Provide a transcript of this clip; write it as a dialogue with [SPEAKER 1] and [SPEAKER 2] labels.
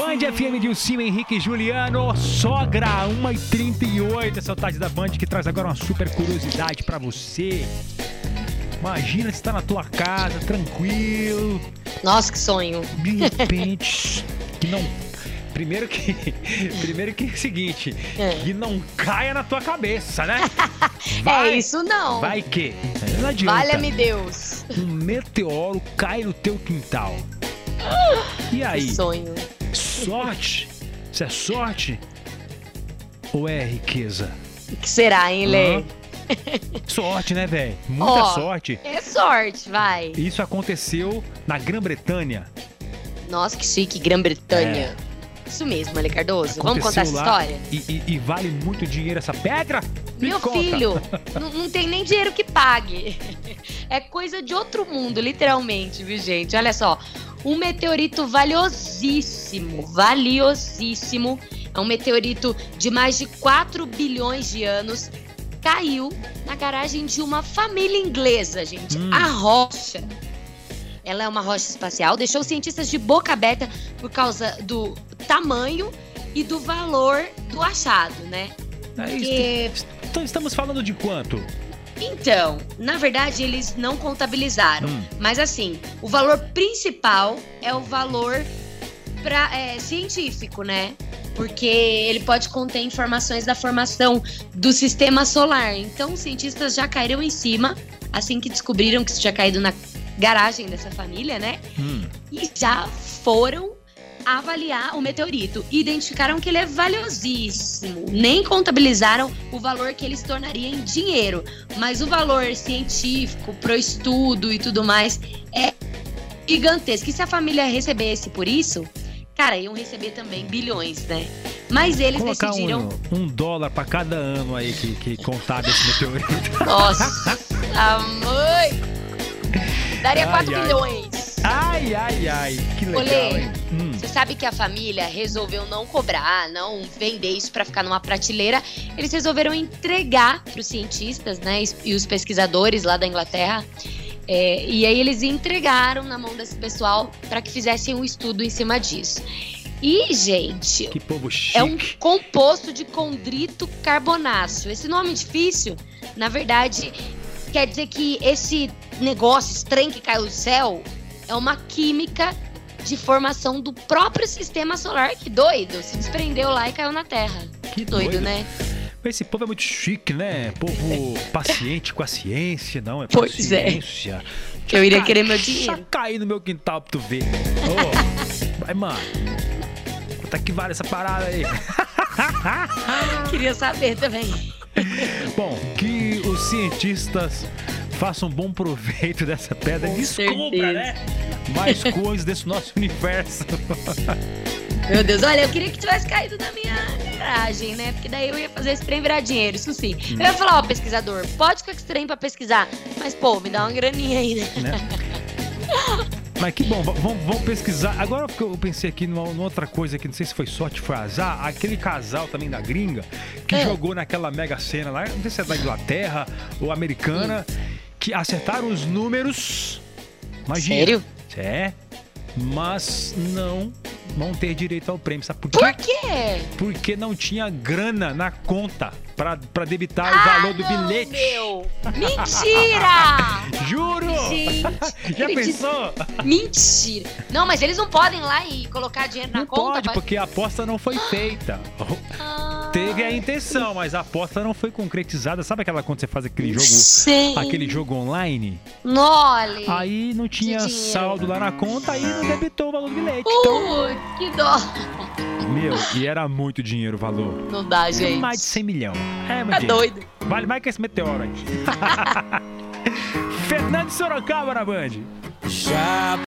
[SPEAKER 1] Band FM de Ucima, Henrique e Juliano, sogra 1h38, essa é tarde da Band que traz agora uma super curiosidade pra você. Imagina você tá na tua casa, tranquilo,
[SPEAKER 2] Nossa, que sonho.
[SPEAKER 1] de repente, que não. Primeiro que. Primeiro que é o seguinte,
[SPEAKER 2] É.
[SPEAKER 1] que não caia na tua cabeça, né?
[SPEAKER 2] é isso não.
[SPEAKER 1] Vai que. Não adianta.
[SPEAKER 2] Valha-me Deus.
[SPEAKER 1] Um meteoro cai no teu quintal. E
[SPEAKER 2] Que
[SPEAKER 1] aí?
[SPEAKER 2] sonho.
[SPEAKER 1] Sorte? Isso é sorte? Ou é riqueza?
[SPEAKER 2] O que será, hein, Lê?
[SPEAKER 1] Hã? Sorte, né, velho? Muita
[SPEAKER 2] Ó.
[SPEAKER 1] sorte.
[SPEAKER 2] É sorte, vai.
[SPEAKER 1] Isso aconteceu na Grã-Bretanha.
[SPEAKER 2] Nossa, que chique, Grã-Bretanha. Isso mesmo, Ale Cardoso. Vamos contar essa
[SPEAKER 1] É. Aconteceu
[SPEAKER 2] história?
[SPEAKER 1] E, e- e vale muito dinheiro essa pedra? Me
[SPEAKER 2] Meu
[SPEAKER 1] conta.
[SPEAKER 2] filho, não, não tem nem dinheiro que pague. É coisa de outro mundo, literalmente, viu, gente? Olha só. Um meteorito valiosíssimo, valiosíssimo. É um meteorito de mais de 4 bilhões de anos. Caiu na garagem de uma família inglesa, gente.
[SPEAKER 1] Hum.
[SPEAKER 2] A rocha. Ela é uma rocha espacial, deixou os cientistas de boca aberta por causa do tamanho e do valor do achado, né?
[SPEAKER 1] É isso.
[SPEAKER 2] Porque
[SPEAKER 1] Então estamos falando de quanto?
[SPEAKER 2] Então, na verdade, eles não contabilizaram.
[SPEAKER 1] Hum.
[SPEAKER 2] Mas assim, o valor principal é o valor pra, é, científico, né? Porque ele pode conter informações da formação do sistema solar. Então, os cientistas já caíram em cima, assim que descobriram que isso tinha caído na garagem dessa família, né?
[SPEAKER 1] Hum.
[SPEAKER 2] e já foram avaliar o meteorito e identificaram que ele é valiosíssimo. Nem contabilizaram o valor que ele se tornaria em dinheiro, mas o valor científico pro estudo e tudo mais é gigantesco. E se a família recebesse por isso, cara, iam receber também bilhões, né? Mas eles
[SPEAKER 1] Colocar
[SPEAKER 2] decidiram.
[SPEAKER 1] um, um dólar pra cada ano aí que, que contar desse meteorito.
[SPEAKER 2] Nossa, mãe! Daria
[SPEAKER 1] Ai,
[SPEAKER 2] 4
[SPEAKER 1] ai.
[SPEAKER 2] bilhões.
[SPEAKER 1] Ai, ai, ai. Que legal,
[SPEAKER 2] Olê.
[SPEAKER 1] Hum.
[SPEAKER 2] Você sabe que a família resolveu não cobrar, não vender isso pra ficar numa prateleira. Eles resolveram entregar para os cientistas, né, e os pesquisadores lá da Inglaterra. É, e aí eles entregaram na mão desse pessoal para que fizessem um estudo em cima disso. E, gente,
[SPEAKER 1] Que povo chique.
[SPEAKER 2] é um composto de condrito carbonáceo. Esse nome difícil, na verdade, quer dizer que esse negócio estranho que caiu do céu é uma química de formação do próprio sistema solar. Que doido! Se desprendeu lá e caiu na Terra.
[SPEAKER 1] Que
[SPEAKER 2] Doido,
[SPEAKER 1] doido.
[SPEAKER 2] né?
[SPEAKER 1] Esse povo é muito chique, né? Povo paciente com a ciência, não é
[SPEAKER 2] Pois é.
[SPEAKER 1] paciência.
[SPEAKER 2] Eu iria querer meu
[SPEAKER 1] Deixa
[SPEAKER 2] dinheiro.
[SPEAKER 1] cair no meu quintal pra tu ver. Ô, vai, mano. É que vale essa parada aí?
[SPEAKER 2] Queria saber também.
[SPEAKER 1] Bom, que os cientistas façam bom proveito dessa pedra.
[SPEAKER 2] Com
[SPEAKER 1] Descubra,
[SPEAKER 2] certeza.
[SPEAKER 1] né? Mais coisas desse nosso universo.
[SPEAKER 2] Meu Deus, olha, eu queria que tivesse caído na minha garagem, né? Porque daí eu ia fazer esse trem virar dinheiro, isso sim. Eu ia falar, ó, pesquisador, pode ficar com esse trem pra pesquisar, mas, pô, me dá uma graninha aí, né?
[SPEAKER 1] né? Mas que bom, vamos, vamos pesquisar. Agora que eu pensei aqui numa, numa outra coisa que não sei se foi sorte, foi azar. Aquele casal também da gringa que
[SPEAKER 2] É.
[SPEAKER 1] jogou naquela mega cena lá, não sei se é da Inglaterra ou americana, que acertaram os números. Imagina.
[SPEAKER 2] Sério?
[SPEAKER 1] É. Mas não vão ter direito ao prêmio. Sabe por quê?
[SPEAKER 2] Por quê?
[SPEAKER 1] Porque não tinha grana na conta pra, pra debitar o
[SPEAKER 2] Ah,
[SPEAKER 1] valor do
[SPEAKER 2] não,
[SPEAKER 1] bilhete.
[SPEAKER 2] Meu. Mentira!
[SPEAKER 1] Juro!
[SPEAKER 2] Gente,
[SPEAKER 1] Já pensou?
[SPEAKER 2] Mentira. Não, mas eles não podem ir lá e colocar dinheiro na
[SPEAKER 1] Não
[SPEAKER 2] conta.
[SPEAKER 1] pode, porque a aposta não foi feita.
[SPEAKER 2] Ah,
[SPEAKER 1] Teve a intenção, mas a aposta não foi concretizada. Sabe aquela quando você faz aquele jogo,
[SPEAKER 2] Sim.
[SPEAKER 1] aquele jogo online?
[SPEAKER 2] Nole.
[SPEAKER 1] Aí não tinha saldo lá na conta, aí não debitou o valor do bilhete. Então,
[SPEAKER 2] Putz, que dó.
[SPEAKER 1] meu, e era muito dinheiro o valor.
[SPEAKER 2] Não dá, gente.
[SPEAKER 1] Mais de 100 milhões. É, meu
[SPEAKER 2] Tá
[SPEAKER 1] dinheiro.
[SPEAKER 2] doido.
[SPEAKER 1] Vale mais que esse meteoro aí. Fernando de Sorocaba na Band.
[SPEAKER 3] Já